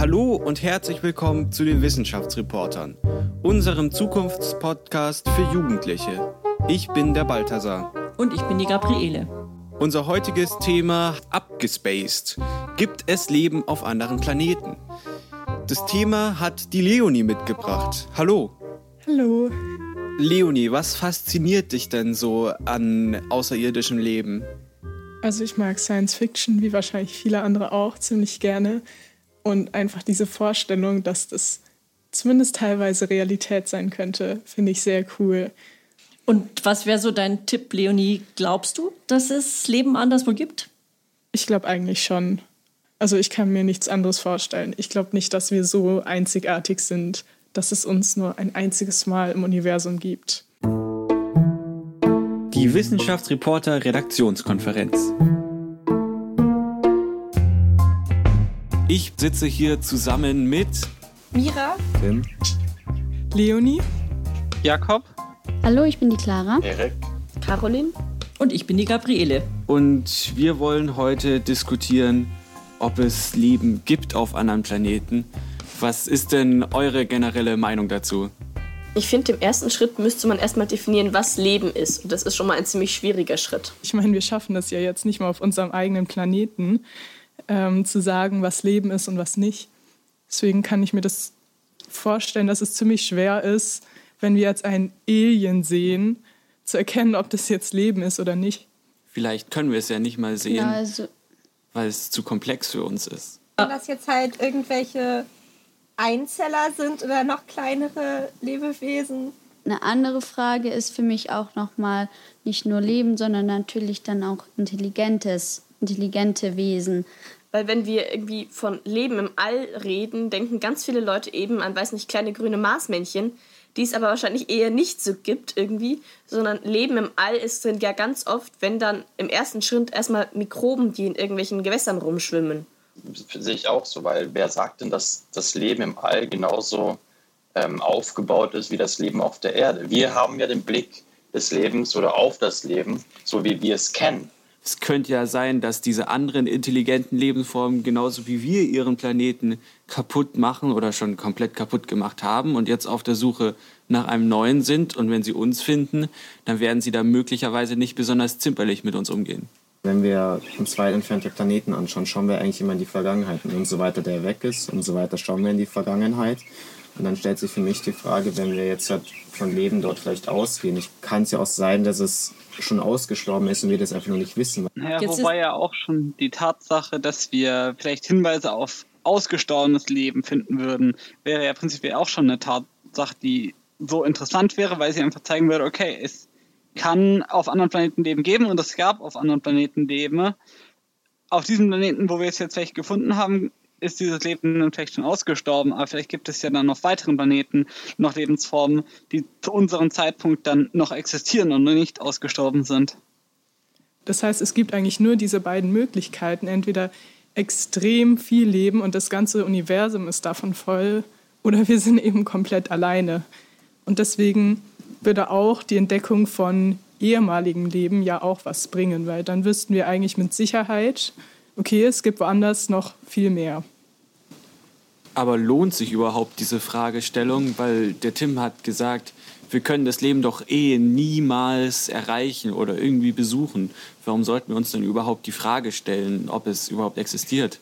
Hallo und herzlich willkommen zu den Wissenschaftsreportern, unserem Zukunftspodcast für Jugendliche. Ich bin der Balthasar. Und ich bin die Gabriele. Unser heutiges Thema abgespaced. Gibt es Leben auf anderen Planeten? Das Thema hat die Leonie mitgebracht. Hallo. Hallo. Leonie, was fasziniert dich denn so an außerirdischem Leben? Also ich mag Science Fiction, wie wahrscheinlich viele andere auch, ziemlich gerne. Und einfach diese Vorstellung, dass das zumindest teilweise Realität sein könnte, finde ich sehr cool. Und was wäre so dein Tipp, Leonie? Glaubst du, dass es Leben anderswo gibt? Ich glaube eigentlich schon. Also ich kann mir nichts anderes vorstellen. Ich glaube nicht, dass wir so einzigartig sind, dass es uns nur ein einziges Mal im Universum gibt. Die Wissenschaftsreporter Redaktionskonferenz. Ich sitze hier zusammen mit Mira, Tim, Leonie, Jakob, Hallo, ich bin die Clara. Erik, Caroline. Und ich bin die Gabriele. und wir wollen heute diskutieren, ob es Leben gibt auf anderen Planeten. Was ist denn eure generelle Meinung dazu? Ich finde, im ersten Schritt müsste man erstmal definieren, was Leben ist. Und das ist schon mal ein ziemlich schwieriger Schritt. ich meine, wir schaffen das ja jetzt nicht mal auf unserem eigenen Planeten, ähm, zu sagen, was Leben ist und was nicht. Deswegen kann ich mir das vorstellen, dass es ziemlich schwer ist, wenn wir jetzt ein Alien sehen, zu erkennen, ob das jetzt Leben ist oder nicht. Vielleicht können wir es ja nicht mal sehen, Ja, also weil es zu komplex für uns ist. Wenn das jetzt halt irgendwelche Einzeller sind oder noch kleinere Lebewesen. eine andere Frage ist für mich auch nochmal nicht nur Leben, sondern natürlich dann auch intelligentes, intelligente Wesen. Weil wenn wir irgendwie von Leben im All reden, denken ganz viele Leute eben an, weiß nicht, kleine grüne Marsmännchen, die es aber wahrscheinlich eher nicht so gibt irgendwie, sondern Leben im All ist sind ja ganz oft, wenn dann im ersten Schritt erstmal Mikroben, die in irgendwelchen Gewässern rumschwimmen. sehe ich auch so, weil wer sagt denn, dass das Leben im All genauso ähm, aufgebaut ist wie das Leben auf der Erde? Wir haben ja den Blick des Lebens oder auf das Leben, so wie wir es kennen. Es könnte ja sein, dass diese anderen intelligenten Lebensformen genauso wie wir ihren Planeten kaputt machen oder schon komplett kaputt gemacht haben und jetzt auf der Suche nach einem neuen sind. Und wenn sie uns finden, dann werden sie da möglicherweise nicht besonders zimperlich mit uns umgehen. Wenn wir uns weit entfernte Planeten anschauen, schauen wir eigentlich immer in die Vergangenheit. Und umso weiter der weg ist, umso weiter schauen wir in die Vergangenheit. Und dann stellt sich für mich die Frage, wenn wir jetzt halt von Leben dort vielleicht ausgehen, kann es ja auch sein, dass es schon ausgestorben ist und wir das einfach nur nicht wissen. Naja, Jetzt wobei ja auch schon die Tatsache, dass wir vielleicht Hinweise auf ausgestorbenes Leben finden würden, wäre ja prinzipiell auch schon eine Tatsache, die so interessant wäre, weil sie einfach zeigen würde, okay, es kann auf anderen Planeten Leben geben und es gab auf anderen Planeten Leben. Auf diesem Planeten, wo wir es jetzt vielleicht gefunden haben, ist dieses Leben vielleicht schon ausgestorben, aber vielleicht gibt es ja dann auf weiteren Planeten noch Lebensformen, die zu unserem Zeitpunkt dann noch existieren und nicht ausgestorben sind. Das heißt, es gibt eigentlich nur diese beiden Möglichkeiten. Entweder extrem viel Leben und das ganze Universum ist davon voll, oder wir sind eben komplett alleine. Und deswegen würde auch die Entdeckung von ehemaligem Leben ja auch was bringen, weil dann wüssten wir eigentlich mit Sicherheit, okay, es gibt woanders noch viel mehr. Aber lohnt sich überhaupt diese Fragestellung? Weil der Tim hat gesagt, wir können das Leben doch eh niemals erreichen oder irgendwie besuchen. Warum sollten wir uns denn überhaupt die Frage stellen, ob es überhaupt existiert?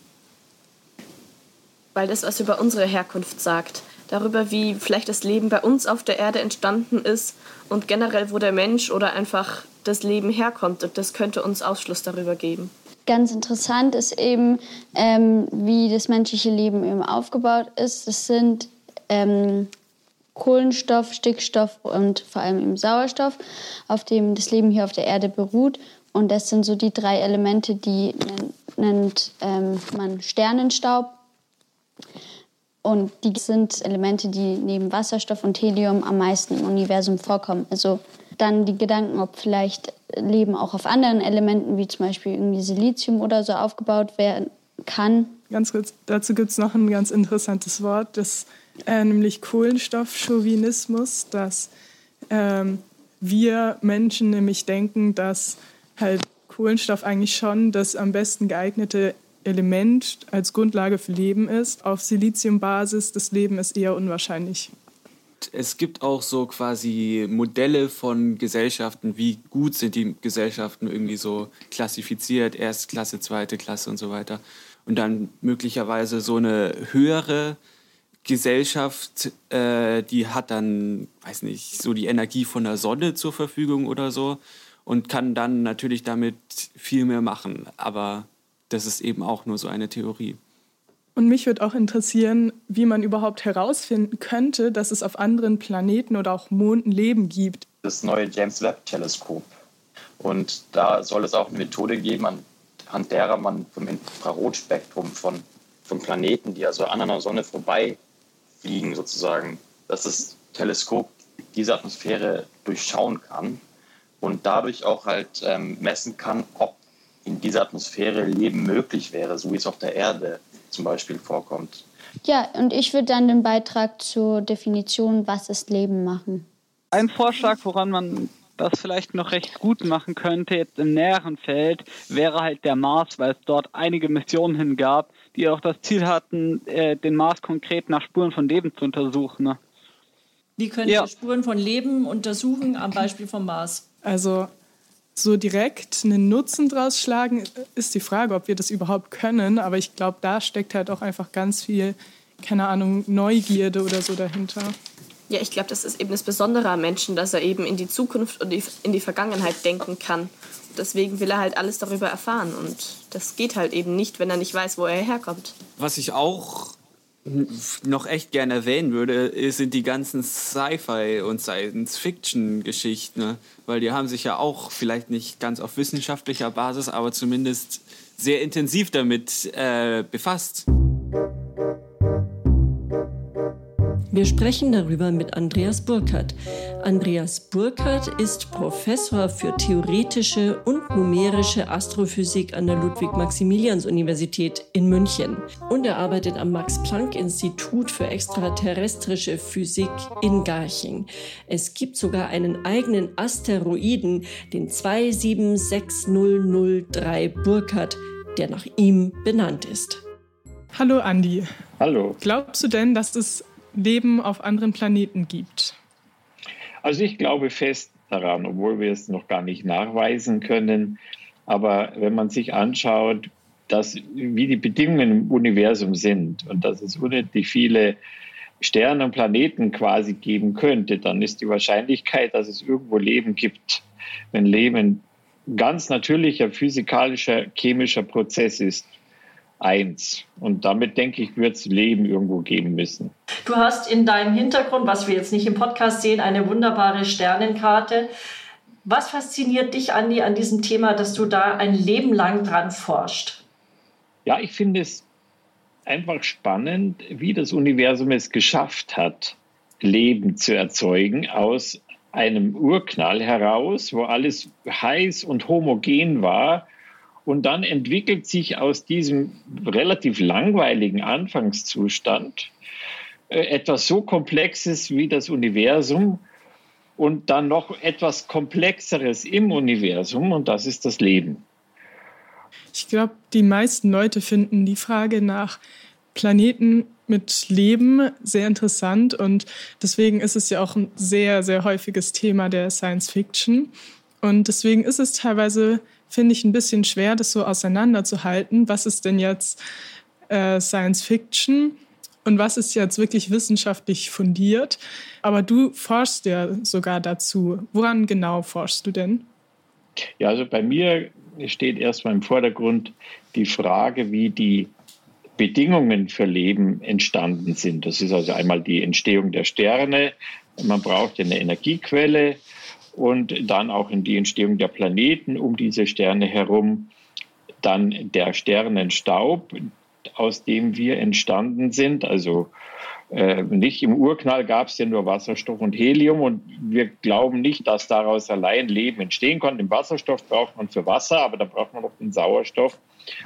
weil das was über unsere Herkunft sagt. Darüber, wie vielleicht das Leben bei uns auf der Erde entstanden ist und generell, wo der Mensch oder einfach das Leben herkommt. Und das könnte uns Ausschluss darüber geben. Ganz interessant ist eben, ähm, wie das menschliche Leben eben aufgebaut ist. Es sind ähm, Kohlenstoff, Stickstoff und vor allem eben Sauerstoff, auf dem das Leben hier auf der Erde beruht. Und das sind so die drei Elemente, die nennt, nennt ähm, man Sternenstaub. Und die sind Elemente, die neben Wasserstoff und Helium am meisten im Universum vorkommen. Also dann die Gedanken, ob vielleicht Leben auch auf anderen Elementen, wie zum Beispiel irgendwie Silizium oder so, aufgebaut werden kann. Ganz kurz, dazu gibt es noch ein ganz interessantes Wort, das äh, nämlich Kohlenstoffchauvinismus, dass ähm, wir Menschen nämlich denken, dass halt Kohlenstoff eigentlich schon das am besten geeignete Element als Grundlage für Leben ist. Auf Siliziumbasis, das Leben ist eher unwahrscheinlich. Es gibt auch so quasi Modelle von Gesellschaften, wie gut sind die Gesellschaften irgendwie so klassifiziert, Erstklasse, zweite Klasse und so weiter. Und dann möglicherweise so eine höhere Gesellschaft, äh, die hat dann, weiß nicht, so die Energie von der Sonne zur Verfügung oder so und kann dann natürlich damit viel mehr machen. Aber das ist eben auch nur so eine Theorie. Und mich würde auch interessieren, wie man überhaupt herausfinden könnte, dass es auf anderen Planeten oder auch Monden Leben gibt. Das neue James Webb-Teleskop. Und da soll es auch eine Methode geben, anhand derer man vom Infrarotspektrum von, von Planeten, die also an einer Sonne vorbeifliegen, sozusagen, dass das Teleskop diese Atmosphäre durchschauen kann und dadurch auch halt ähm, messen kann, ob in dieser Atmosphäre Leben möglich wäre, so wie es auf der Erde zum Beispiel vorkommt. Ja, und ich würde dann den Beitrag zur Definition, was ist Leben, machen. Ein Vorschlag, woran man das vielleicht noch recht gut machen könnte, jetzt im näheren Feld, wäre halt der Mars, weil es dort einige Missionen hingab, die auch das Ziel hatten, äh, den Mars konkret nach Spuren von Leben zu untersuchen. Ne? Wie können ja. wir Spuren von Leben untersuchen am Beispiel vom Mars? Also so direkt einen Nutzen draus schlagen, ist die Frage, ob wir das überhaupt können. Aber ich glaube, da steckt halt auch einfach ganz viel, keine Ahnung, Neugierde oder so dahinter. Ja, ich glaube, das ist eben das Besondere am Menschen, dass er eben in die Zukunft und in die Vergangenheit denken kann. Deswegen will er halt alles darüber erfahren. Und das geht halt eben nicht, wenn er nicht weiß, wo er herkommt. Was ich auch noch echt gerne erwähnen würde, sind die ganzen Sci-Fi und Science-Fiction-Geschichten, ne? weil die haben sich ja auch vielleicht nicht ganz auf wissenschaftlicher Basis, aber zumindest sehr intensiv damit äh, befasst. Wir sprechen darüber mit Andreas Burkhardt. Andreas Burkhardt ist Professor für theoretische und numerische Astrophysik an der Ludwig-Maximilians-Universität in München. Und er arbeitet am Max-Planck-Institut für extraterrestrische Physik in Garching. Es gibt sogar einen eigenen Asteroiden, den 276003 Burkhardt, der nach ihm benannt ist. Hallo Andi. Hallo. Glaubst du denn, dass es Leben auf anderen Planeten gibt? Also ich glaube fest daran, obwohl wir es noch gar nicht nachweisen können. Aber wenn man sich anschaut, dass, wie die Bedingungen im Universum sind und dass es unendlich viele Sterne und Planeten quasi geben könnte, dann ist die Wahrscheinlichkeit, dass es irgendwo Leben gibt, wenn Leben ganz natürlicher physikalischer, chemischer Prozess ist, eins. Und damit denke ich, wird es Leben irgendwo geben müssen. Du hast in deinem Hintergrund, was wir jetzt nicht im Podcast sehen, eine wunderbare Sternenkarte. Was fasziniert dich, Andi, an diesem Thema, dass du da ein Leben lang dran forscht? Ja, ich finde es einfach spannend, wie das Universum es geschafft hat, Leben zu erzeugen aus einem Urknall heraus, wo alles heiß und homogen war und dann entwickelt sich aus diesem relativ langweiligen Anfangszustand äh, etwas so Komplexes wie das Universum und dann noch etwas Komplexeres im Universum und das ist das Leben. Ich glaube, die meisten Leute finden die Frage nach Planeten mit Leben sehr interessant und deswegen ist es ja auch ein sehr, sehr häufiges Thema der Science Fiction. Und deswegen ist es teilweise finde ich ein bisschen schwer, das so auseinanderzuhalten. Was ist denn jetzt äh, Science Fiction und was ist jetzt wirklich wissenschaftlich fundiert? Aber du forschst ja sogar dazu. Woran genau forschst du denn? Ja, also bei mir steht erstmal im Vordergrund die Frage, wie die Bedingungen für Leben entstanden sind. Das ist also einmal die Entstehung der Sterne. Man braucht eine Energiequelle und dann auch in die Entstehung der Planeten um diese Sterne herum, dann der Sternenstaub, aus dem wir entstanden sind. Also äh, nicht im Urknall gab es ja nur Wasserstoff und Helium und wir glauben nicht, dass daraus allein Leben entstehen kann. Den Wasserstoff braucht man für Wasser, aber da braucht man auch den Sauerstoff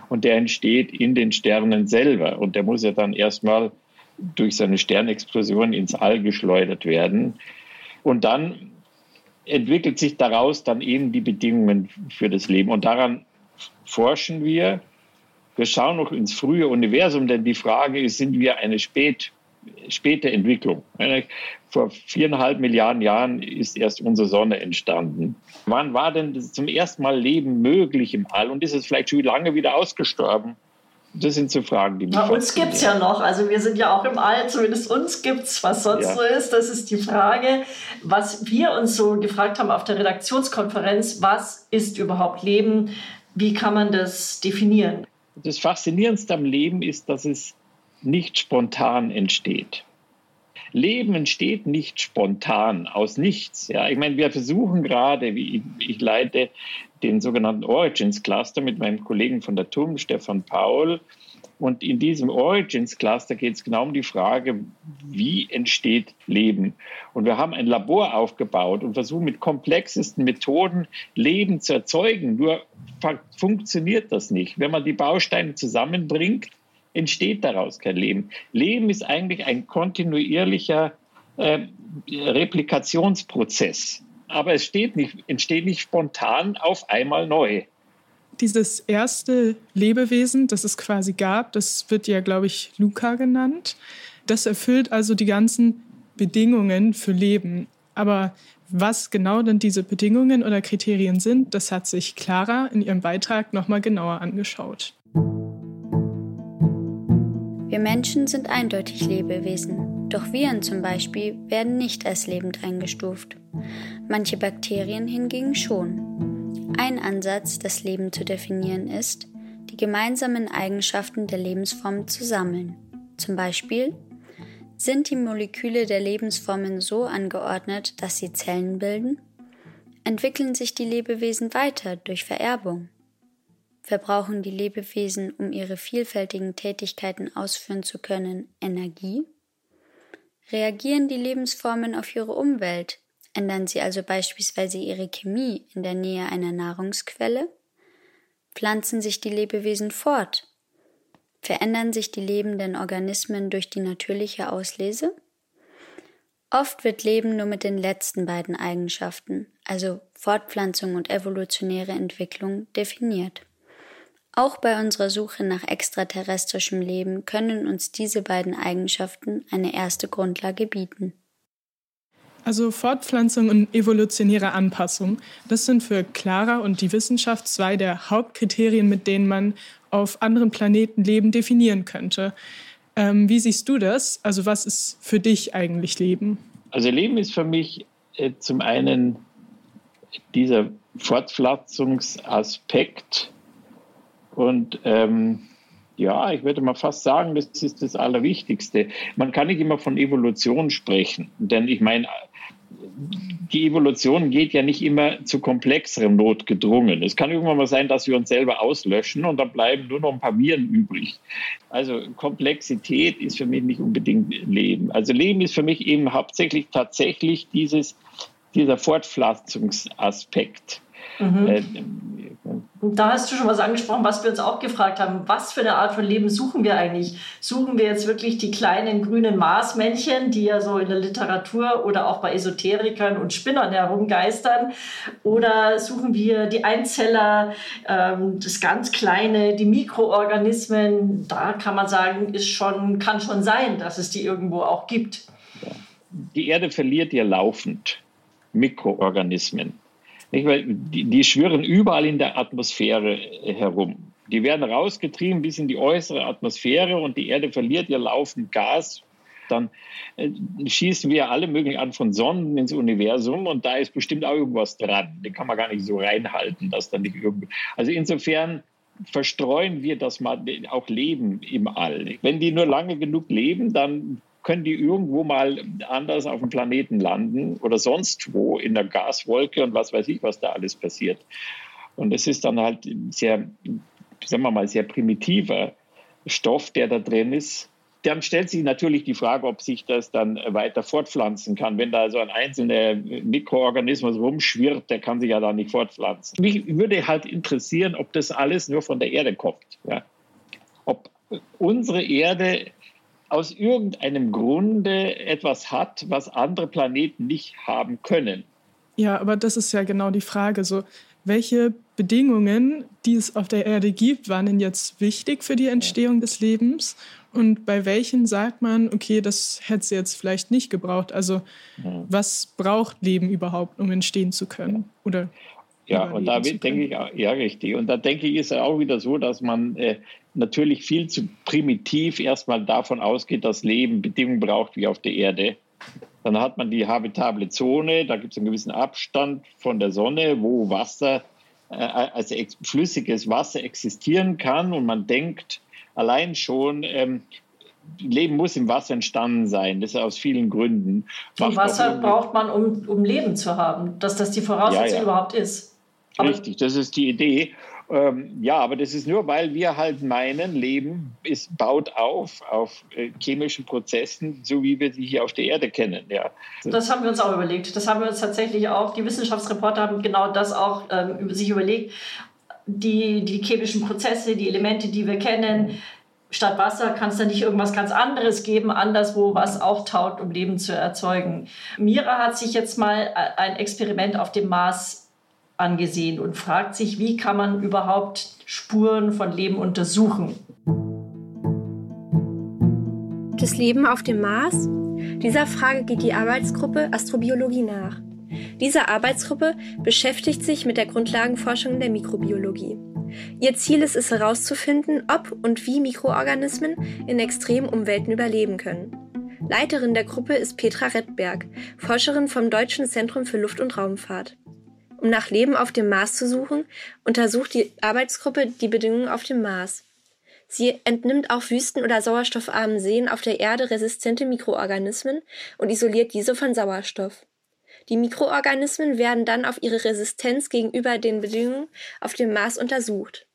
und der entsteht in den Sternen selber und der muss ja dann erstmal durch seine Sternexplosion ins All geschleudert werden. Und dann entwickelt sich daraus dann eben die Bedingungen für das Leben. Und daran forschen wir. Wir schauen noch ins frühe Universum, denn die Frage ist, sind wir eine spät, späte Entwicklung? Vor viereinhalb Milliarden Jahren ist erst unsere Sonne entstanden. Wann war denn zum ersten Mal Leben möglich im All und ist es vielleicht schon lange wieder ausgestorben? Das sind so Fragen, die mich Na, Uns gibt es ja noch. Also wir sind ja auch im All, zumindest uns gibt es, was sonst ja. so ist. Das ist die Frage, was wir uns so gefragt haben auf der Redaktionskonferenz, was ist überhaupt Leben? Wie kann man das definieren? Das Faszinierendste am Leben ist, dass es nicht spontan entsteht. Leben entsteht nicht spontan aus nichts. Ja, ich meine, wir versuchen gerade, wie ich, ich leite den sogenannten Origins Cluster mit meinem Kollegen von der TUM, Stefan Paul. Und in diesem Origins Cluster geht es genau um die Frage, wie entsteht Leben? Und wir haben ein Labor aufgebaut und versuchen mit komplexesten Methoden Leben zu erzeugen. Nur funktioniert das nicht. Wenn man die Bausteine zusammenbringt, entsteht daraus kein Leben. Leben ist eigentlich ein kontinuierlicher äh, Replikationsprozess aber es nicht, entsteht nicht spontan auf einmal neu. Dieses erste Lebewesen, das es quasi gab, das wird ja, glaube ich, Luca genannt. Das erfüllt also die ganzen Bedingungen für Leben. Aber was genau denn diese Bedingungen oder Kriterien sind, das hat sich Clara in ihrem Beitrag nochmal genauer angeschaut. Wir Menschen sind eindeutig Lebewesen, doch Viren zum Beispiel werden nicht als lebend eingestuft manche Bakterien hingegen schon. Ein Ansatz, das Leben zu definieren, ist, die gemeinsamen Eigenschaften der Lebensformen zu sammeln. Zum Beispiel sind die Moleküle der Lebensformen so angeordnet, dass sie Zellen bilden? Entwickeln sich die Lebewesen weiter durch Vererbung? Verbrauchen die Lebewesen, um ihre vielfältigen Tätigkeiten ausführen zu können, Energie? Reagieren die Lebensformen auf ihre Umwelt, Ändern sie also beispielsweise ihre Chemie in der Nähe einer Nahrungsquelle? Pflanzen sich die Lebewesen fort? Verändern sich die lebenden Organismen durch die natürliche Auslese? Oft wird Leben nur mit den letzten beiden Eigenschaften, also Fortpflanzung und evolutionäre Entwicklung, definiert. Auch bei unserer Suche nach extraterrestrischem Leben können uns diese beiden Eigenschaften eine erste Grundlage bieten. Also Fortpflanzung und evolutionäre Anpassung, das sind für Clara und die Wissenschaft zwei der Hauptkriterien, mit denen man auf anderen Planeten Leben definieren könnte. Ähm, wie siehst du das? Also was ist für dich eigentlich Leben? Also Leben ist für mich äh, zum einen dieser Fortpflanzungsaspekt und ähm, ja, ich würde mal fast sagen, das ist das Allerwichtigste. Man kann nicht immer von Evolution sprechen, denn ich meine, die Evolution geht ja nicht immer zu komplexerem notgedrungen. Es kann irgendwann mal sein, dass wir uns selber auslöschen und dann bleiben nur noch ein paar Viren übrig. Also Komplexität ist für mich nicht unbedingt Leben. Also Leben ist für mich eben hauptsächlich tatsächlich dieses, dieser Fortpflanzungsaspekt. Mhm. Äh, da hast du schon was angesprochen, was wir uns auch gefragt haben. Was für eine Art von Leben suchen wir eigentlich? Suchen wir jetzt wirklich die kleinen grünen Marsmännchen, die ja so in der Literatur oder auch bei Esoterikern und Spinnern herumgeistern? Oder suchen wir die Einzeller, ähm, das ganz Kleine, die Mikroorganismen? Da kann man sagen, ist schon, kann schon sein, dass es die irgendwo auch gibt. Die Erde verliert ja laufend Mikroorganismen. Nicht? Weil die, die schwirren überall in der Atmosphäre herum. Die werden rausgetrieben bis in die äußere Atmosphäre und die Erde verliert ihr laufend Gas. Dann äh, schießen wir alle möglichen Arten von Sonden ins Universum und da ist bestimmt auch irgendwas dran. Den kann man gar nicht so reinhalten, dass dann nicht irgendwie. Also insofern verstreuen wir das mal auch Leben im All. Wenn die nur lange genug leben, dann können die irgendwo mal anders auf dem Planeten landen oder sonst wo in der Gaswolke und was weiß ich, was da alles passiert. Und es ist dann halt sehr, sagen wir mal, sehr primitiver Stoff, der da drin ist. Dann stellt sich natürlich die Frage, ob sich das dann weiter fortpflanzen kann. Wenn da so ein einzelner Mikroorganismus rumschwirrt, der kann sich ja da nicht fortpflanzen. Mich würde halt interessieren, ob das alles nur von der Erde kommt. Ja? Ob unsere Erde aus irgendeinem Grunde etwas hat, was andere Planeten nicht haben können. Ja, aber das ist ja genau die Frage. So, welche Bedingungen, die es auf der Erde gibt, waren denn jetzt wichtig für die Entstehung des Lebens? Und bei welchen sagt man, okay, das hätte es jetzt vielleicht nicht gebraucht? Also was braucht Leben überhaupt, um entstehen zu können? Oder ja, und da denke ich, ja, richtig. Und da denke ich, ist es auch wieder so, dass man äh, natürlich viel zu primitiv erstmal davon ausgeht, dass Leben Bedingungen braucht wie auf der Erde. Dann hat man die habitable Zone, da gibt es einen gewissen Abstand von der Sonne, wo Wasser, äh, also flüssiges Wasser existieren kann. Und man denkt allein schon, ähm, Leben muss im Wasser entstanden sein. Das ist aus vielen Gründen. Und Wasser braucht man, um, um Leben zu haben, dass das die Voraussetzung ja, ja. überhaupt ist. Richtig, das ist die Idee. Ähm, ja, aber das ist nur, weil wir halt meinen, Leben ist, baut auf auf äh, chemischen Prozessen, so wie wir sie hier auf der Erde kennen. Ja. Das haben wir uns auch überlegt. Das haben wir uns tatsächlich auch, die Wissenschaftsreporter haben genau das auch ähm, sich überlegt. Die, die chemischen Prozesse, die Elemente, die wir kennen, statt Wasser kann es da nicht irgendwas ganz anderes geben, anderswo, was auftaut, um Leben zu erzeugen. Mira hat sich jetzt mal äh, ein Experiment auf dem Mars angesehen und fragt sich, wie kann man überhaupt Spuren von Leben untersuchen. Das Leben auf dem Mars? Dieser Frage geht die Arbeitsgruppe Astrobiologie nach. Diese Arbeitsgruppe beschäftigt sich mit der Grundlagenforschung der Mikrobiologie. Ihr Ziel ist es herauszufinden, ob und wie Mikroorganismen in extremen Umwelten überleben können. Leiterin der Gruppe ist Petra Rettberg, Forscherin vom Deutschen Zentrum für Luft- und Raumfahrt um nach Leben auf dem Mars zu suchen, untersucht die Arbeitsgruppe die Bedingungen auf dem Mars. Sie entnimmt auch wüsten- oder sauerstoffarmen Seen auf der Erde resistente Mikroorganismen und isoliert diese von Sauerstoff. Die Mikroorganismen werden dann auf ihre Resistenz gegenüber den Bedingungen auf dem Mars untersucht.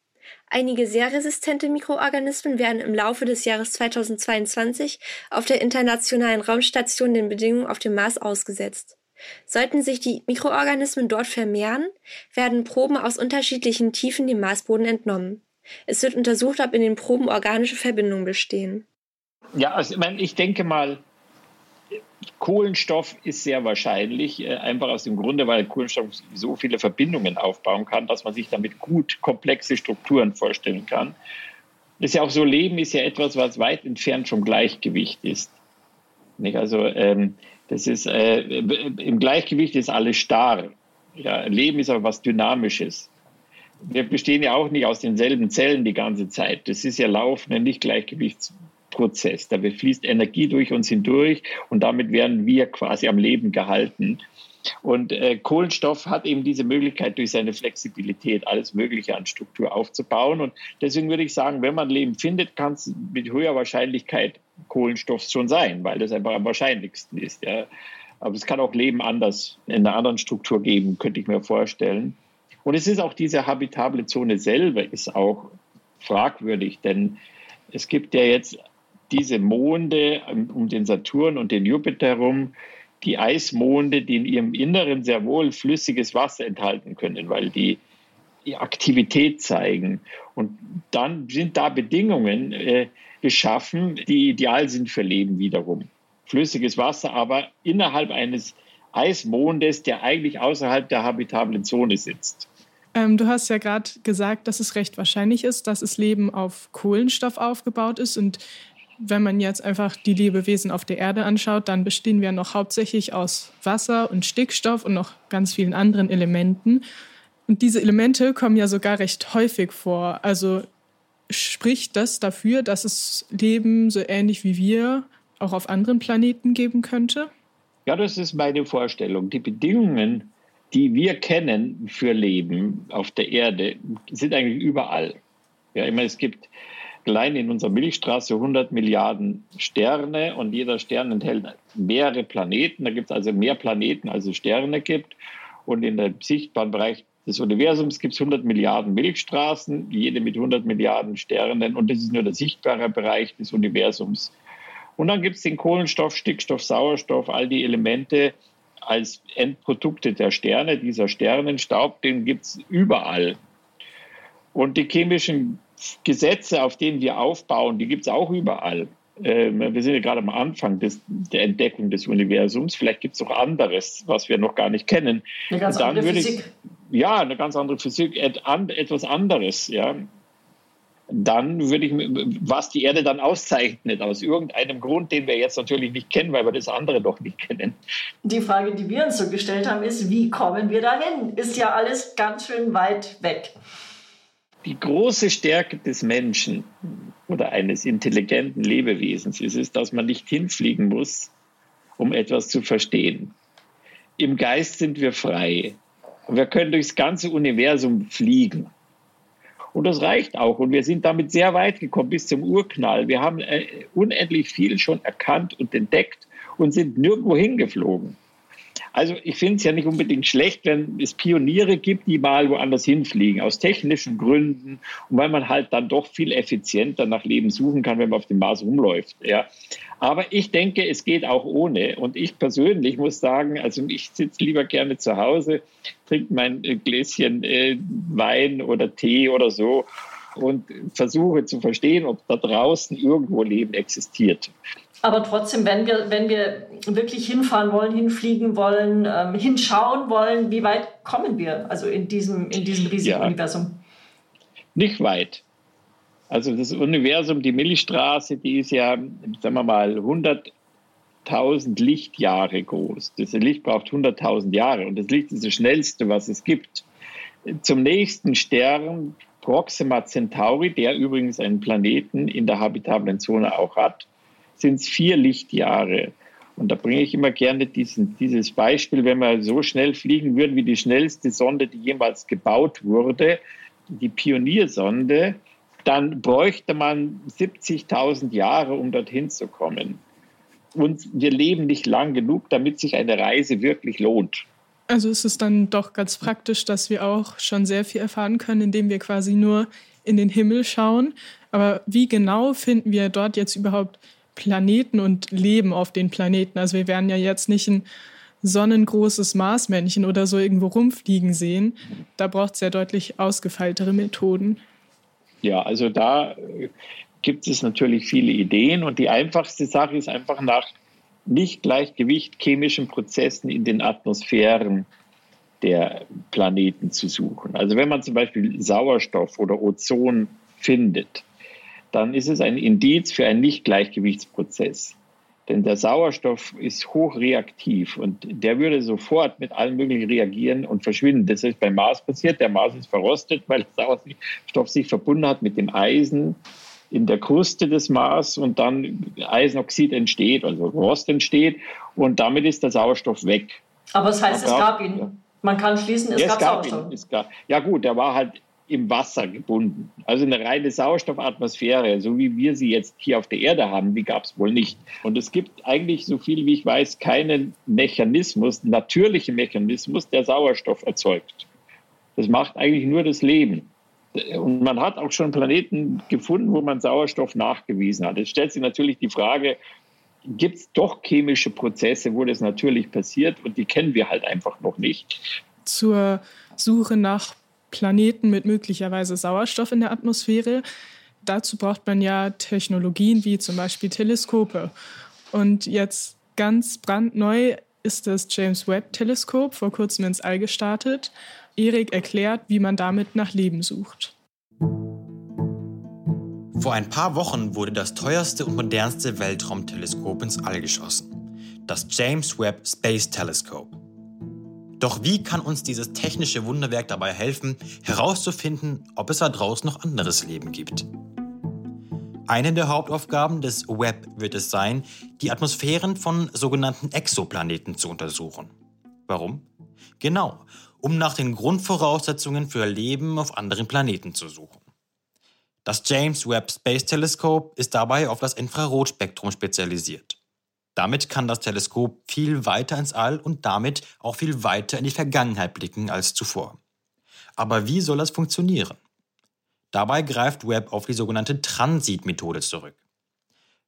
Einige sehr resistente Mikroorganismen werden im Laufe des Jahres 2022 auf der Internationalen Raumstation den Bedingungen auf dem Mars ausgesetzt. Sollten sich die Mikroorganismen dort vermehren, werden Proben aus unterschiedlichen Tiefen dem Marsboden entnommen. Es wird untersucht, ob in den Proben organische Verbindungen bestehen. Ja, also ich denke mal, Kohlenstoff ist sehr wahrscheinlich, äh, einfach aus dem Grunde, weil Kohlenstoff so viele Verbindungen aufbauen kann, dass man sich damit gut komplexe Strukturen vorstellen kann. Das ist ja auch so, Leben ist ja etwas, was weit entfernt vom Gleichgewicht ist. Also ähm, das ist äh, im Gleichgewicht ist alles starr. Ja, Leben ist aber was Dynamisches. Wir bestehen ja auch nicht aus denselben Zellen die ganze Zeit. Das ist ja laufender Nicht-Gleichgewichtsprozess. Da fließt Energie durch uns hindurch und damit werden wir quasi am Leben gehalten. Und äh, Kohlenstoff hat eben diese Möglichkeit, durch seine Flexibilität alles Mögliche an Struktur aufzubauen. Und deswegen würde ich sagen, wenn man Leben findet, kann es mit höherer Wahrscheinlichkeit Kohlenstoff schon sein, weil das einfach am wahrscheinlichsten ist. Ja. Aber es kann auch Leben anders, in einer anderen Struktur geben, könnte ich mir vorstellen. Und es ist auch diese habitable Zone selber ist auch fragwürdig, denn es gibt ja jetzt diese Monde um den Saturn und den Jupiter herum, die Eismonde, die in ihrem Inneren sehr wohl flüssiges Wasser enthalten können, weil die Aktivität zeigen. Und dann sind da Bedingungen äh, geschaffen, die ideal sind für Leben wiederum. Flüssiges Wasser, aber innerhalb eines Eismondes, der eigentlich außerhalb der habitablen Zone sitzt. Ähm, du hast ja gerade gesagt, dass es recht wahrscheinlich ist, dass das Leben auf Kohlenstoff aufgebaut ist. Und wenn man jetzt einfach die Lebewesen auf der Erde anschaut, dann bestehen wir noch hauptsächlich aus Wasser und Stickstoff und noch ganz vielen anderen Elementen. Und diese Elemente kommen ja sogar recht häufig vor. Also spricht das dafür, dass es Leben so ähnlich wie wir auch auf anderen Planeten geben könnte? Ja, das ist meine Vorstellung. Die Bedingungen, die wir kennen für Leben auf der Erde, sind eigentlich überall. Ja, immer es gibt allein in unserer Milchstraße 100 Milliarden Sterne und jeder Stern enthält mehrere Planeten. Da gibt es also mehr Planeten, als es Sterne gibt. Und in dem sichtbaren Bereich des Universums gibt es 100 Milliarden Milchstraßen, jede mit 100 Milliarden Sternen. Und das ist nur der sichtbare Bereich des Universums. Und dann gibt es den Kohlenstoff, Stickstoff, Sauerstoff, all die Elemente als Endprodukte der Sterne, dieser Sternenstaub, den gibt es überall. Und die chemischen Gesetze, auf denen wir aufbauen, die gibt es auch überall. Ähm, wir sind ja gerade am Anfang des, der Entdeckung des Universums. Vielleicht gibt es auch anderes, was wir noch gar nicht kennen. Eine ganz andere Physik. Ich, ja, eine ganz andere Physik, etwas anderes, ja, dann würde ich, was die Erde dann auszeichnet, aus irgendeinem Grund, den wir jetzt natürlich nicht kennen, weil wir das andere doch nicht kennen. Die Frage, die wir uns so gestellt haben, ist, wie kommen wir dahin? Ist ja alles ganz schön weit weg. Die große Stärke des Menschen oder eines intelligenten Lebewesens ist es, dass man nicht hinfliegen muss, um etwas zu verstehen. Im Geist sind wir frei. Wir können durchs ganze Universum fliegen. Und das reicht auch. Und wir sind damit sehr weit gekommen bis zum Urknall. Wir haben äh, unendlich viel schon erkannt und entdeckt und sind nirgendwo hingeflogen. Also ich finde es ja nicht unbedingt schlecht, wenn es Pioniere gibt, die mal woanders hinfliegen, aus technischen Gründen und weil man halt dann doch viel effizienter nach Leben suchen kann, wenn man auf dem Mars rumläuft. Ja. Aber ich denke, es geht auch ohne. Und ich persönlich muss sagen, also ich sitze lieber gerne zu Hause, trinke mein äh, Gläschen äh, Wein oder Tee oder so und versuche zu verstehen, ob da draußen irgendwo Leben existiert. Aber trotzdem, wenn wir, wenn wir wirklich hinfahren wollen, hinfliegen wollen, ähm, hinschauen wollen, wie weit kommen wir also in diesem, in diesem riesigen ja, Universum? Nicht weit. Also das Universum, die Milchstraße, die ist ja, sagen wir mal, 100.000 Lichtjahre groß. Das Licht braucht 100.000 Jahre und das Licht ist das schnellste, was es gibt. Zum nächsten Stern, Proxima Centauri, der übrigens einen Planeten in der habitablen Zone auch hat, sind es vier Lichtjahre. Und da bringe ich immer gerne diesen, dieses Beispiel, wenn wir so schnell fliegen würden wie die schnellste Sonde, die jemals gebaut wurde, die Pioniersonde, dann bräuchte man 70.000 Jahre, um dorthin zu kommen. Und wir leben nicht lang genug, damit sich eine Reise wirklich lohnt. Also ist es dann doch ganz praktisch, dass wir auch schon sehr viel erfahren können, indem wir quasi nur in den Himmel schauen. Aber wie genau finden wir dort jetzt überhaupt Planeten und Leben auf den Planeten. Also wir werden ja jetzt nicht ein sonnengroßes Marsmännchen oder so irgendwo rumfliegen sehen. Da braucht es ja deutlich ausgefeiltere Methoden. Ja, also da äh, gibt es natürlich viele Ideen und die einfachste Sache ist einfach nach Nicht-Gleichgewicht chemischen Prozessen in den Atmosphären der Planeten zu suchen. Also wenn man zum Beispiel Sauerstoff oder Ozon findet, dann ist es ein Indiz für einen Nicht-Gleichgewichtsprozess. Denn der Sauerstoff ist hochreaktiv und der würde sofort mit allem Möglichen reagieren und verschwinden. Das ist beim Mars passiert. Der Mars ist verrostet, weil der Sauerstoff sich verbunden hat mit dem Eisen in der Kruste des Mars und dann Eisenoxid entsteht, also Rost entsteht und damit ist der Sauerstoff weg. Aber es heißt, es gab ihn. Man kann schließen, es, ja, gab, es gab Sauerstoff. Ihn, gab, ja gut, der war halt im Wasser gebunden. Also eine reine Sauerstoffatmosphäre, so wie wir sie jetzt hier auf der Erde haben, die gab es wohl nicht. Und es gibt eigentlich, so viel wie ich weiß, keinen Mechanismus, natürlichen Mechanismus, der Sauerstoff erzeugt. Das macht eigentlich nur das Leben. Und man hat auch schon Planeten gefunden, wo man Sauerstoff nachgewiesen hat. Jetzt stellt sich natürlich die Frage, gibt es doch chemische Prozesse, wo das natürlich passiert und die kennen wir halt einfach noch nicht. Zur Suche nach Planeten mit möglicherweise Sauerstoff in der Atmosphäre. Dazu braucht man ja Technologien wie zum Beispiel Teleskope. Und jetzt ganz brandneu ist das James Webb-Teleskop vor kurzem ins All gestartet. Erik erklärt, wie man damit nach Leben sucht. Vor ein paar Wochen wurde das teuerste und modernste Weltraumteleskop ins All geschossen. Das James Webb Space Telescope. Doch wie kann uns dieses technische Wunderwerk dabei helfen, herauszufinden, ob es da draußen noch anderes Leben gibt? Eine der Hauptaufgaben des Web wird es sein, die Atmosphären von sogenannten Exoplaneten zu untersuchen. Warum? Genau, um nach den Grundvoraussetzungen für Leben auf anderen Planeten zu suchen. Das James Webb Space Telescope ist dabei auf das Infrarotspektrum spezialisiert. Damit kann das Teleskop viel weiter ins All und damit auch viel weiter in die Vergangenheit blicken als zuvor. Aber wie soll das funktionieren? Dabei greift Webb auf die sogenannte Transitmethode zurück.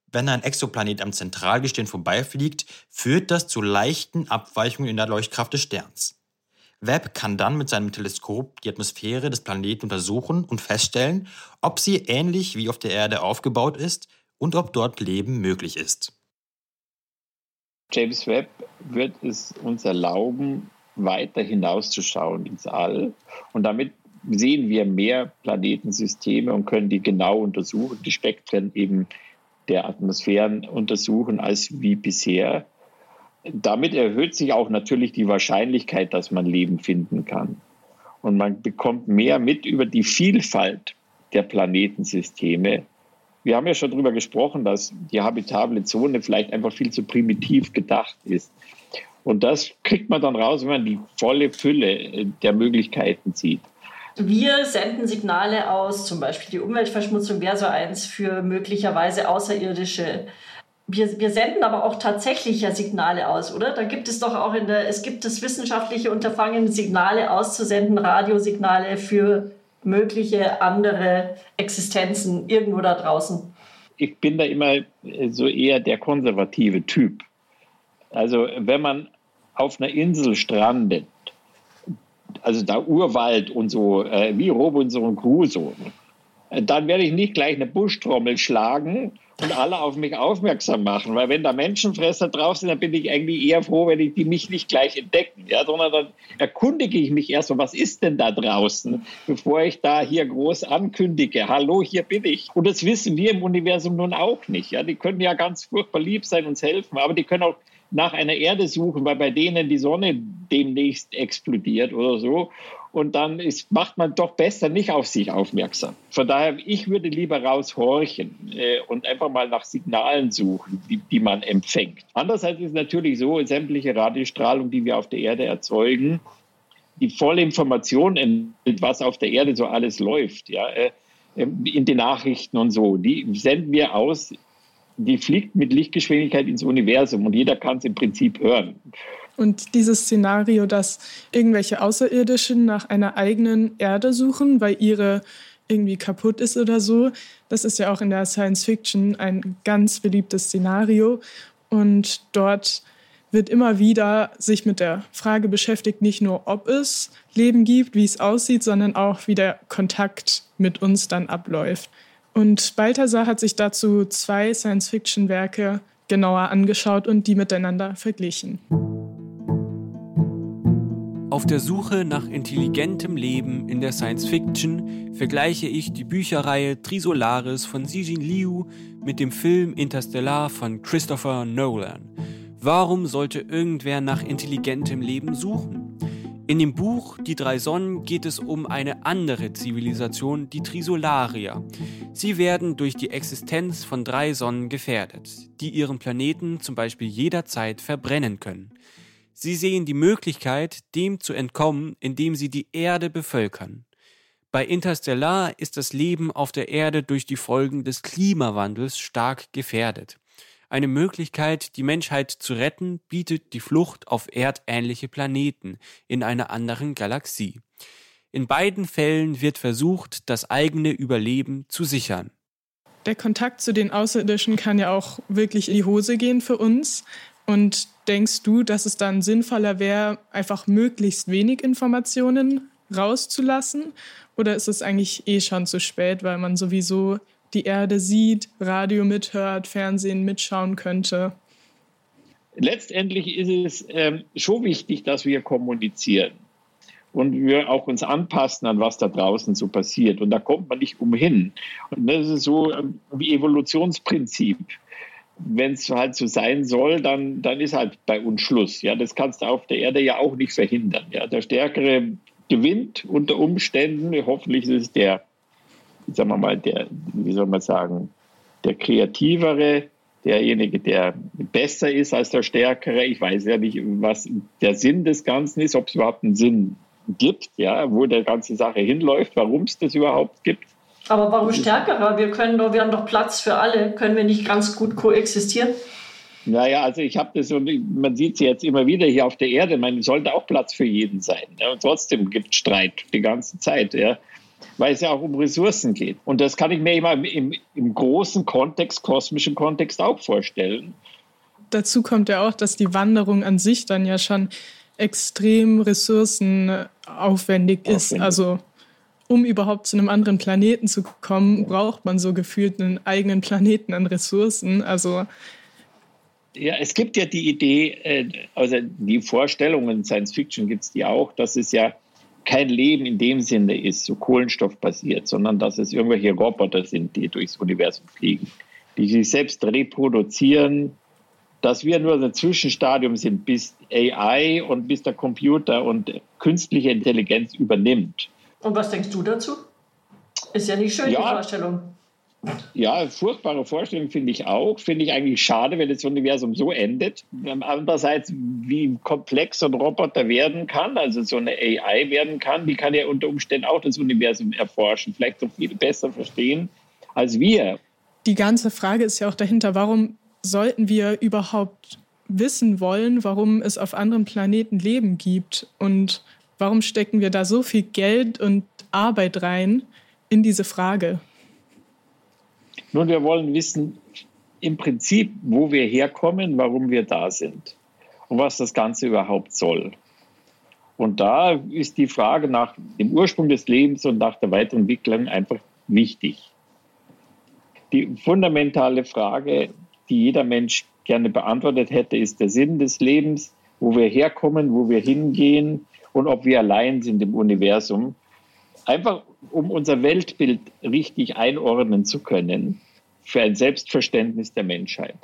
Wenn ein Exoplanet am Zentralgestirn vorbeifliegt, führt das zu leichten Abweichungen in der Leuchtkraft des Sterns. Webb kann dann mit seinem Teleskop die Atmosphäre des Planeten untersuchen und feststellen, ob sie ähnlich wie auf der Erde aufgebaut ist und ob dort Leben möglich ist. James Webb wird es uns erlauben, weiter hinauszuschauen ins All. Und damit sehen wir mehr Planetensysteme und können die genau untersuchen, die Spektren eben der Atmosphären untersuchen als wie bisher. Damit erhöht sich auch natürlich die Wahrscheinlichkeit, dass man Leben finden kann. Und man bekommt mehr mit über die Vielfalt der Planetensysteme. Wir haben ja schon darüber gesprochen, dass die habitable Zone vielleicht einfach viel zu primitiv gedacht ist. Und das kriegt man dann raus, wenn man die volle Fülle der Möglichkeiten sieht. Wir senden Signale aus, zum Beispiel die Umweltverschmutzung wäre so eins für möglicherweise Außerirdische. Wir, wir senden aber auch tatsächlich ja Signale aus, oder? Da gibt es doch auch in der, es gibt das wissenschaftliche Unterfangen, Signale auszusenden, Radiosignale für mögliche andere Existenzen irgendwo da draußen. Ich bin da immer so eher der konservative Typ. Also wenn man auf einer Insel strandet, also da Urwald und so, äh, wie Robinson Crusoe, dann werde ich nicht gleich eine Buschtrommel schlagen und alle auf mich aufmerksam machen. Weil wenn da Menschenfresser drauf sind, dann bin ich eigentlich eher froh, wenn ich die mich nicht gleich entdecken. Ja, sondern dann erkundige ich mich erst mal, was ist denn da draußen, bevor ich da hier groß ankündige, hallo, hier bin ich. Und das wissen wir im Universum nun auch nicht. Ja, die können ja ganz furchtbar lieb sein, uns helfen, aber die können auch nach einer Erde suchen, weil bei denen die Sonne demnächst explodiert oder so. Und dann ist, macht man doch besser nicht auf sich aufmerksam. Von daher, ich würde lieber raushorchen äh, und einfach mal nach Signalen suchen, die, die man empfängt. Andererseits ist natürlich so, sämtliche Radiostrahlung, die wir auf der Erde erzeugen, die volle Information, was auf der Erde so alles läuft, ja, äh, in den Nachrichten und so, die senden wir aus die fliegt mit Lichtgeschwindigkeit ins Universum und jeder kann es im Prinzip hören. Und dieses Szenario, dass irgendwelche Außerirdischen nach einer eigenen Erde suchen, weil ihre irgendwie kaputt ist oder so, das ist ja auch in der Science Fiction ein ganz beliebtes Szenario. Und dort wird immer wieder sich mit der Frage beschäftigt, nicht nur ob es Leben gibt, wie es aussieht, sondern auch wie der Kontakt mit uns dann abläuft. Und Balthasar hat sich dazu zwei Science-Fiction-Werke genauer angeschaut und die miteinander verglichen. Auf der Suche nach intelligentem Leben in der Science Fiction vergleiche ich die Bücherreihe Trisolaris von Xijin Liu mit dem Film Interstellar von Christopher Nolan. Warum sollte irgendwer nach intelligentem Leben suchen? In dem Buch Die drei Sonnen geht es um eine andere Zivilisation, die Trisolarier. Sie werden durch die Existenz von drei Sonnen gefährdet, die ihren Planeten zum Beispiel jederzeit verbrennen können. Sie sehen die Möglichkeit, dem zu entkommen, indem sie die Erde bevölkern. Bei Interstellar ist das Leben auf der Erde durch die Folgen des Klimawandels stark gefährdet. Eine Möglichkeit, die Menschheit zu retten, bietet die Flucht auf erdähnliche Planeten in einer anderen Galaxie. In beiden Fällen wird versucht, das eigene Überleben zu sichern. Der Kontakt zu den Außerirdischen kann ja auch wirklich in die Hose gehen für uns. Und denkst du, dass es dann sinnvoller wäre, einfach möglichst wenig Informationen rauszulassen? Oder ist es eigentlich eh schon zu spät, weil man sowieso die Erde sieht, Radio mithört, Fernsehen mitschauen könnte. Letztendlich ist es ähm, schon wichtig, dass wir kommunizieren und wir auch uns anpassen an was da draußen so passiert. Und da kommt man nicht umhin. Und das ist so ähm, wie Evolutionsprinzip. Wenn es halt so sein soll, dann, dann ist halt bei uns Schluss. Ja, das kannst du auf der Erde ja auch nicht verhindern. Ja, der Stärkere gewinnt unter Umständen. Hoffentlich ist es der sagen wir mal, der, wie soll man sagen, der Kreativere, derjenige, der besser ist als der Stärkere. Ich weiß ja nicht, was der Sinn des Ganzen ist, ob es überhaupt einen Sinn gibt, ja, wo der ganze Sache hinläuft, warum es das überhaupt gibt. Aber warum stärkerer? Wir können doch, wir haben doch Platz für alle. Können wir nicht ganz gut koexistieren? Naja, also ich habe das so, man sieht es jetzt immer wieder hier auf der Erde, man sollte auch Platz für jeden sein. Ja, und trotzdem gibt es Streit die ganze Zeit. Ja weil es ja auch um Ressourcen geht. Und das kann ich mir immer im, im großen Kontext, kosmischen Kontext auch vorstellen. Dazu kommt ja auch, dass die Wanderung an sich dann ja schon extrem ressourcenaufwendig ist. Aufwendig. Also um überhaupt zu einem anderen Planeten zu kommen, braucht man so gefühlt einen eigenen Planeten an Ressourcen. Also Ja, es gibt ja die Idee, äh, also die Vorstellungen, Science Fiction gibt es die auch, dass es ja kein Leben in dem Sinne ist, so kohlenstoffbasiert, sondern dass es irgendwelche Roboter sind, die durchs Universum fliegen, die sich selbst reproduzieren, dass wir nur ein Zwischenstadium sind, bis AI und bis der Computer und künstliche Intelligenz übernimmt. Und was denkst du dazu? Ist ja nicht schön, ja, die Vorstellung. Ja, furchtbare Vorstellung finde ich auch. Finde ich eigentlich schade, wenn das Universum so endet. Andererseits, wie komplex so ein Roboter werden kann, also so eine AI werden kann, die kann ja unter Umständen auch das Universum erforschen, vielleicht so viel besser verstehen als wir. Die ganze Frage ist ja auch dahinter, warum sollten wir überhaupt wissen wollen, warum es auf anderen Planeten Leben gibt und warum stecken wir da so viel Geld und Arbeit rein in diese Frage? Nun, wir wollen wissen im Prinzip, wo wir herkommen, warum wir da sind und was das Ganze überhaupt soll. Und da ist die Frage nach dem Ursprung des Lebens und nach der Weiterentwicklung einfach wichtig. Die fundamentale Frage, die jeder Mensch gerne beantwortet hätte, ist der Sinn des Lebens, wo wir herkommen, wo wir hingehen und ob wir allein sind im Universum. Einfach um unser Weltbild richtig einordnen zu können für ein Selbstverständnis der Menschheit.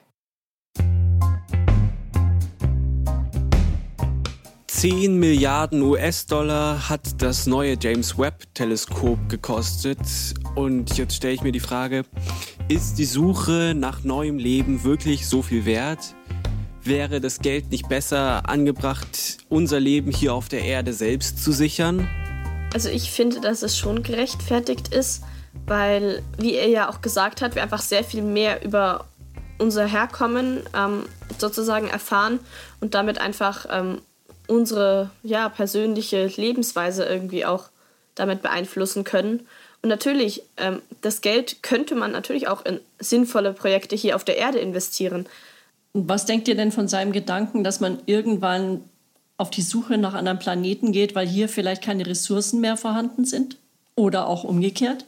10 Milliarden US-Dollar hat das neue James Webb-Teleskop gekostet. Und jetzt stelle ich mir die Frage, ist die Suche nach neuem Leben wirklich so viel wert? Wäre das Geld nicht besser angebracht, unser Leben hier auf der Erde selbst zu sichern? Also ich finde, dass es schon gerechtfertigt ist, weil, wie er ja auch gesagt hat, wir einfach sehr viel mehr über unser Herkommen ähm, sozusagen erfahren und damit einfach ähm, unsere ja, persönliche Lebensweise irgendwie auch damit beeinflussen können. Und natürlich, ähm, das Geld könnte man natürlich auch in sinnvolle Projekte hier auf der Erde investieren. Was denkt ihr denn von seinem Gedanken, dass man irgendwann auf die Suche nach anderen Planeten geht, weil hier vielleicht keine Ressourcen mehr vorhanden sind? Oder auch umgekehrt?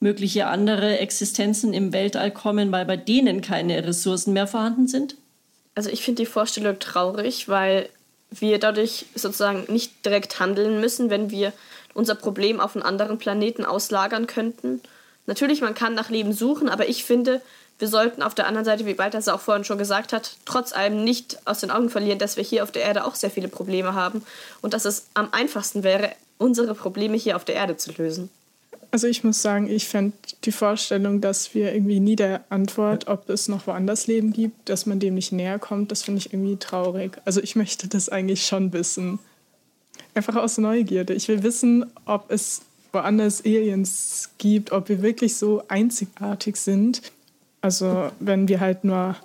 Mögliche andere Existenzen im Weltall kommen, weil bei denen keine Ressourcen mehr vorhanden sind? Also ich finde die Vorstellung traurig, weil wir dadurch sozusagen nicht direkt handeln müssen, wenn wir unser Problem auf einen anderen Planeten auslagern könnten. Natürlich, man kann nach Leben suchen, aber ich finde, wir sollten auf der anderen Seite, wie es auch vorhin schon gesagt hat, trotz allem nicht aus den Augen verlieren, dass wir hier auf der Erde auch sehr viele Probleme haben und dass es am einfachsten wäre, unsere Probleme hier auf der Erde zu lösen. Also ich muss sagen, ich fände die Vorstellung, dass wir irgendwie nie der Antwort, ob es noch woanders Leben gibt, dass man dem nicht näher kommt, das finde ich irgendwie traurig. Also ich möchte das eigentlich schon wissen. Einfach aus Neugierde. Ich will wissen, ob es woanders Aliens gibt, ob wir wirklich so einzigartig sind. Also wenn wir halt nur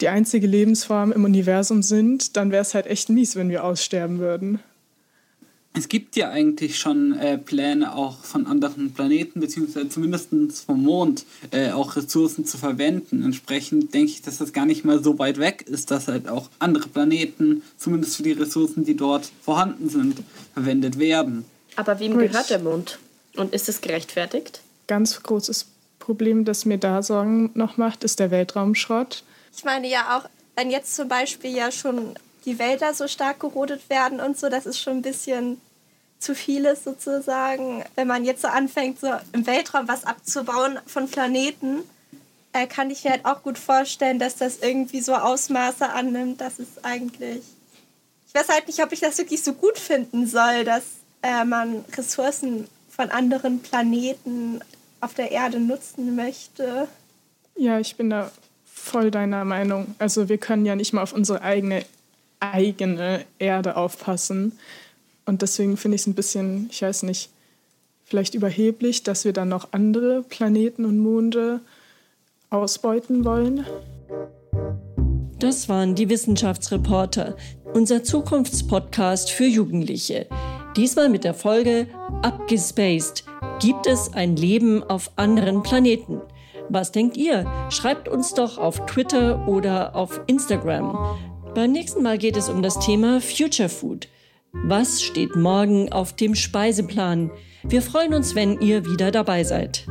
die einzige Lebensform im Universum sind, dann wäre es halt echt mies, wenn wir aussterben würden es gibt ja eigentlich schon äh, Pläne auch von anderen Planeten, beziehungsweise zumindest vom Mond, äh, auch Ressourcen zu verwenden. Entsprechend denke ich, dass das gar nicht mal so weit weg ist, dass halt auch andere Planeten, zumindest für die Ressourcen, die dort vorhanden sind, verwendet werden. Aber wem gehört der Mond? Und ist es gerechtfertigt? Ganz großes Problem, das mir da Sorgen noch macht, ist der Weltraumschrott. Ich meine ja auch, wenn jetzt zum Beispiel ja schon die Wälder so stark gerodet werden und so, das ist schon ein bisschen zu vieles sozusagen. Wenn man jetzt so anfängt, so im Weltraum was abzubauen von Planeten, äh, kann ich mir halt auch gut vorstellen, dass das irgendwie so Ausmaße annimmt, dass es eigentlich. Ich weiß halt nicht, ob ich das wirklich so gut finden soll, dass äh, man Ressourcen von anderen Planeten auf der Erde nutzen möchte. Ja, ich bin da voll deiner Meinung. Also wir können ja nicht mal auf unsere eigene eigene Erde aufpassen. Und deswegen finde ich es ein bisschen, ich weiß nicht, vielleicht überheblich, dass wir dann noch andere Planeten und Monde ausbeuten wollen. Das waren die Wissenschaftsreporter, unser Zukunftspodcast für Jugendliche. Diesmal mit der Folge Abgespaced. Gibt es ein Leben auf anderen Planeten? Was denkt ihr? Schreibt uns doch auf Twitter oder auf Instagram. Beim nächsten Mal geht es um das Thema Future Food. Was steht morgen auf dem Speiseplan? Wir freuen uns, wenn ihr wieder dabei seid.